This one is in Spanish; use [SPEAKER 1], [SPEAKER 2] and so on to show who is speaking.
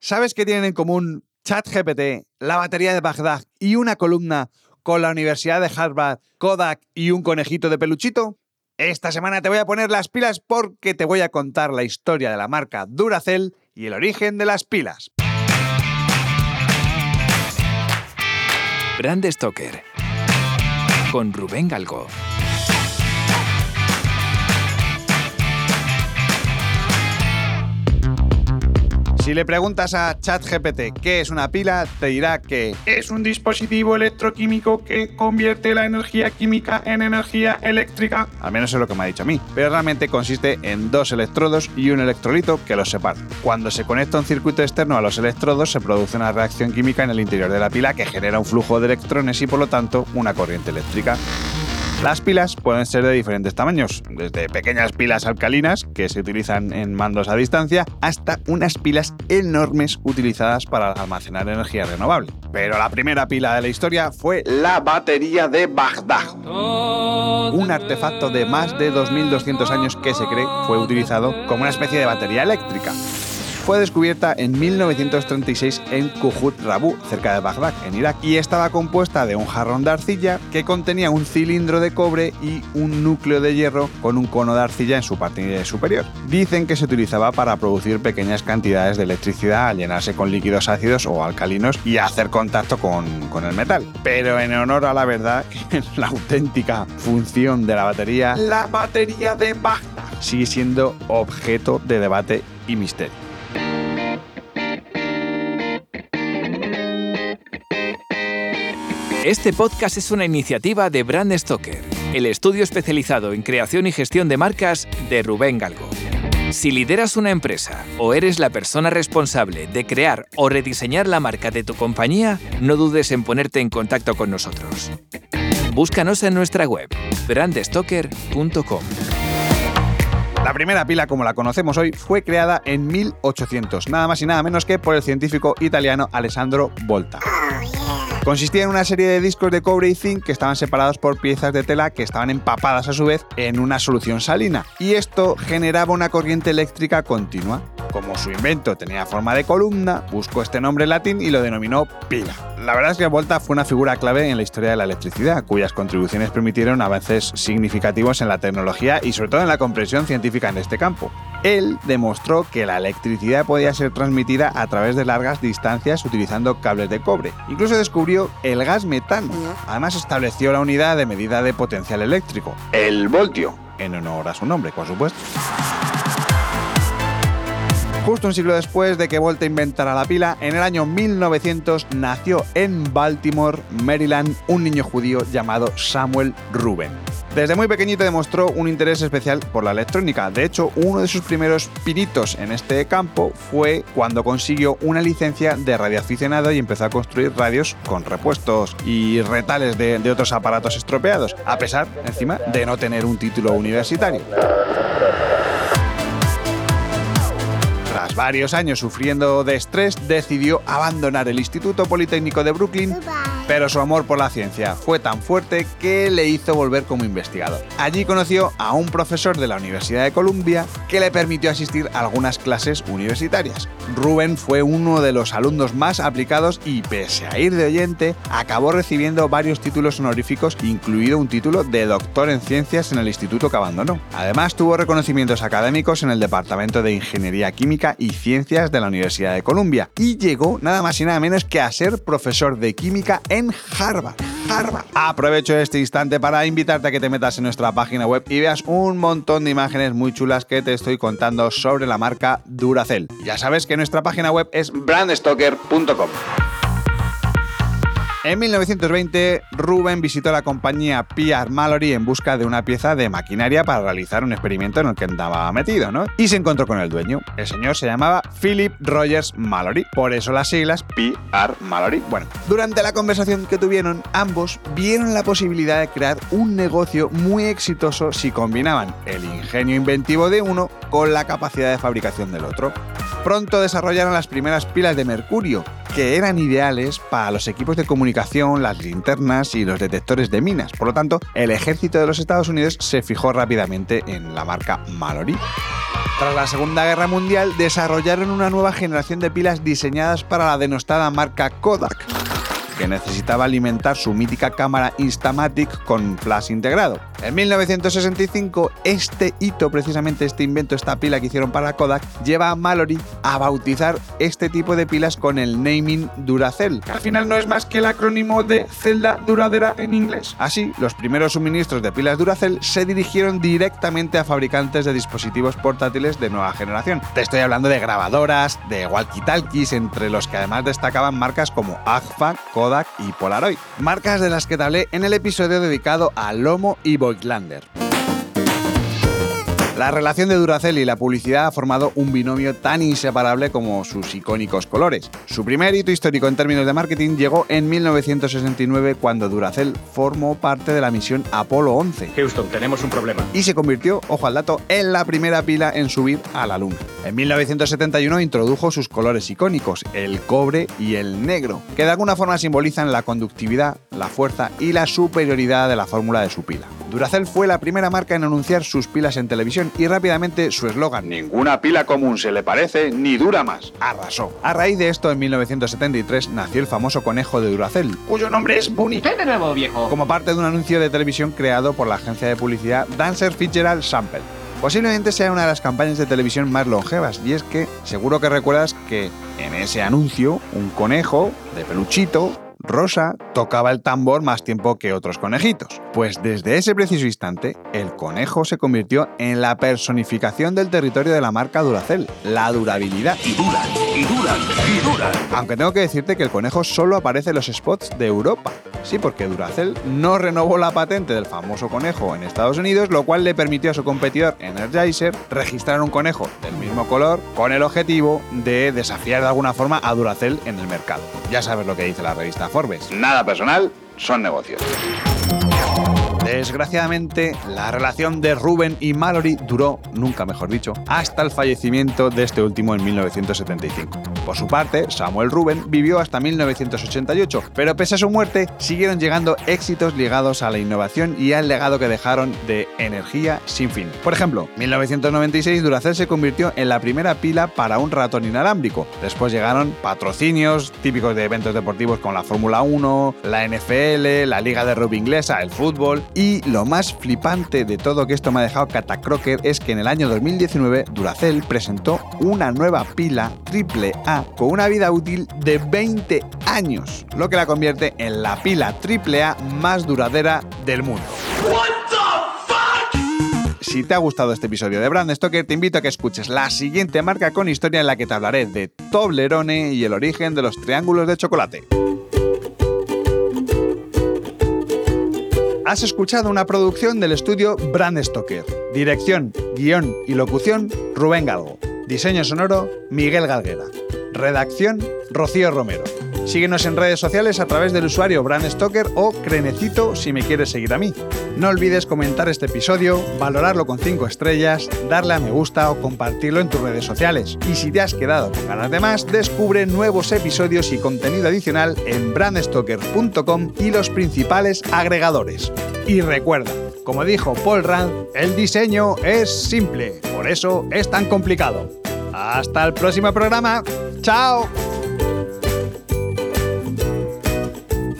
[SPEAKER 1] ¿Sabes qué tienen en común ChatGPT, la batería de Bagdad y una columna con la Universidad de Harvard, Kodak y un conejito de peluchito? Esta semana te voy a poner las pilas porque te voy a contar la historia de la marca Duracell y el origen de las pilas.
[SPEAKER 2] Brand Stoker con Rubén Galgo.
[SPEAKER 1] Si le preguntas a ChatGPT qué es una pila, te dirá que
[SPEAKER 3] es un dispositivo electroquímico que convierte la energía química en energía eléctrica.
[SPEAKER 1] Al menos es lo que me ha dicho a mí. Pero realmente consiste en dos electrodos y un electrolito que los separan. Cuando se conecta un circuito externo a los electrodos, se produce una reacción química en el interior de la pila que genera un flujo de electrones y por lo tanto una corriente eléctrica. Las pilas pueden ser de diferentes tamaños, desde pequeñas pilas alcalinas que se utilizan en mandos a distancia hasta unas pilas enormes utilizadas para almacenar energía renovable. Pero la primera pila de la historia fue la batería de Bagdad. Un artefacto de más de 2200 años que se cree fue utilizado como una especie de batería eléctrica fue descubierta en 1936 en Kujut Rabu, cerca de Bagdad, en Irak, y estaba compuesta de un jarrón de arcilla que contenía un cilindro de cobre y un núcleo de hierro con un cono de arcilla en su parte superior. Dicen que se utilizaba para producir pequeñas cantidades de electricidad al llenarse con líquidos ácidos o alcalinos y hacer contacto con, con el metal. Pero en honor a la verdad, la auténtica función de la batería, la batería de Bagdad, sigue siendo objeto de debate y misterio.
[SPEAKER 2] Este podcast es una iniciativa de Brand Stoker, el estudio especializado en creación y gestión de marcas de Rubén Galgo. Si lideras una empresa o eres la persona responsable de crear o rediseñar la marca de tu compañía, no dudes en ponerte en contacto con nosotros. Búscanos en nuestra web, brandstoker.com.
[SPEAKER 1] La primera pila como la conocemos hoy fue creada en 1800, nada más y nada menos que por el científico italiano Alessandro Volta. Consistía en una serie de discos de cobre y zinc que estaban separados por piezas de tela que estaban empapadas a su vez en una solución salina, y esto generaba una corriente eléctrica continua. Como su invento tenía forma de columna, buscó este nombre latín y lo denominó pila. La verdad es que Volta fue una figura clave en la historia de la electricidad, cuyas contribuciones permitieron avances significativos en la tecnología y sobre todo en la comprensión científica en este campo. Él demostró que la electricidad podía ser transmitida a través de largas distancias utilizando cables de cobre. Incluso descubrió el gas metano. Además estableció la unidad de medida de potencial eléctrico, el voltio, en honor a su nombre, por supuesto. Justo un siglo después de que Volta inventara la pila, en el año 1900 nació en Baltimore, Maryland, un niño judío llamado Samuel Ruben. Desde muy pequeñito demostró un interés especial por la electrónica. De hecho, uno de sus primeros pinitos en este campo fue cuando consiguió una licencia de radioaficionado y empezó a construir radios con repuestos y retales de, de otros aparatos estropeados, a pesar, encima, de no tener un título universitario. Varios años sufriendo de estrés, decidió abandonar el Instituto Politécnico de Brooklyn, pero su amor por la ciencia fue tan fuerte que le hizo volver como investigador. Allí conoció a un profesor de la Universidad de Columbia que le permitió asistir a algunas clases universitarias. Ruben fue uno de los alumnos más aplicados y, pese a ir de oyente, acabó recibiendo varios títulos honoríficos, incluido un título de doctor en ciencias en el instituto que abandonó. Además, tuvo reconocimientos académicos en el Departamento de Ingeniería Química y Ciencias de la Universidad de Columbia y llegó nada más y nada menos que a ser profesor de química Harvard. Harvard. Aprovecho este instante para invitarte a que te metas en nuestra página web y veas un montón de imágenes muy chulas que te estoy contando sobre la marca Duracell. Ya sabes que nuestra página web es brandstoker.com. En 1920, Ruben visitó la compañía Pierre Mallory en busca de una pieza de maquinaria para realizar un experimento en el que andaba metido, ¿no? Y se encontró con el dueño. El señor se llamaba Philip Rogers Mallory, por eso las siglas P.R. Mallory. Bueno, durante la conversación que tuvieron, ambos vieron la posibilidad de crear un negocio muy exitoso si combinaban el ingenio inventivo de uno con la capacidad de fabricación del otro. Pronto desarrollaron las primeras pilas de mercurio, que eran ideales para los equipos de comunicación, las linternas y los detectores de minas. Por lo tanto, el ejército de los Estados Unidos se fijó rápidamente en la marca Mallory. Tras la Segunda Guerra Mundial desarrollaron una nueva generación de pilas diseñadas para la denostada marca Kodak que necesitaba alimentar su mítica cámara Instamatic con flash integrado. En 1965, este hito, precisamente este invento, esta pila que hicieron para Kodak, lleva a Mallory a bautizar este tipo de pilas con el naming Duracell.
[SPEAKER 3] Al final no es más que el acrónimo de celda duradera en inglés.
[SPEAKER 1] Así, los primeros suministros de pilas Duracell se dirigieron directamente a fabricantes de dispositivos portátiles de nueva generación. Te estoy hablando de grabadoras, de walkie-talkies, entre los que además destacaban marcas como Agfa, Kodak y Polaroid. Marcas de las que te hablé en el episodio dedicado a Lomo y Voigtlander. La relación de Duracell y la publicidad ha formado un binomio tan inseparable como sus icónicos colores. Su primer hito histórico en términos de marketing llegó en 1969 cuando Duracell formó parte de la misión Apolo 11.
[SPEAKER 4] Houston, tenemos un problema.
[SPEAKER 1] Y se convirtió, ojo al dato, en la primera pila en subir a la Luna. En 1971 introdujo sus colores icónicos, el cobre y el negro, que de alguna forma simbolizan la conductividad, la fuerza y la superioridad de la fórmula de su pila. Duracell fue la primera marca en anunciar sus pilas en televisión y rápidamente su eslogan
[SPEAKER 5] Ninguna pila común se le parece ni dura más.
[SPEAKER 1] arrasó. A raíz de esto, en 1973 nació el famoso conejo de Duracell,
[SPEAKER 3] Cuyo nombre es Bunny.
[SPEAKER 4] ¿Qué de nuevo, viejo?
[SPEAKER 1] como parte de un anuncio de televisión creado por la agencia de publicidad Dancer Fitzgerald Sample. Posiblemente sea una de las campañas de televisión más longevas, y es que seguro que recuerdas que en ese anuncio un conejo de peluchito rosa tocaba el tambor más tiempo que otros conejitos. Pues desde ese preciso instante, el conejo se convirtió en la personificación del territorio de la marca Duracell, la durabilidad.
[SPEAKER 6] y duran, y duran, y duran.
[SPEAKER 1] Aunque tengo que decirte que el conejo solo aparece en los spots de Europa. Sí, porque Duracell no renovó la patente del famoso conejo en Estados Unidos, lo cual le permitió a su competidor Energizer registrar un conejo del mismo color con el objetivo de desafiar de alguna forma a Duracell en el mercado. Ya sabes lo que dice la revista Forbes.
[SPEAKER 5] Nada personal, son negocios.
[SPEAKER 1] Desgraciadamente, la relación de Ruben y Mallory duró, nunca mejor dicho, hasta el fallecimiento de este último en 1975. Por su parte, Samuel Ruben vivió hasta 1988, pero pese a su muerte, siguieron llegando éxitos ligados a la innovación y al legado que dejaron de energía sin fin. Por ejemplo, 1996 Duracell se convirtió en la primera pila para un ratón inalámbrico. Después llegaron patrocinios típicos de eventos deportivos como la Fórmula 1, la NFL, la Liga de Rugby Inglesa, el fútbol y lo más flipante de todo que esto me ha dejado catacroker es que en el año 2019 Duracell presentó una nueva pila AAA con una vida útil de 20 años, lo que la convierte en la pila AAA más duradera del mundo. Si te ha gustado este episodio de Brand Stoker, te invito a que escuches la siguiente marca con historia en la que te hablaré de Toblerone y el origen de los triángulos de chocolate. Has escuchado una producción del estudio Brand Stoker. Dirección, guion y locución, Rubén Galgo. Diseño sonoro, Miguel Galguera. Redacción, Rocío Romero. Síguenos en redes sociales a través del usuario Brand Stoker o Crenecito si me quieres seguir a mí. No olvides comentar este episodio, valorarlo con 5 estrellas, darle a me gusta o compartirlo en tus redes sociales. Y si te has quedado con ganas de más, descubre nuevos episodios y contenido adicional en brandstoker.com y los principales agregadores. Y recuerda, como dijo Paul Rand, el diseño es simple, por eso es tan complicado. Hasta el próximo programa. ¡Chao!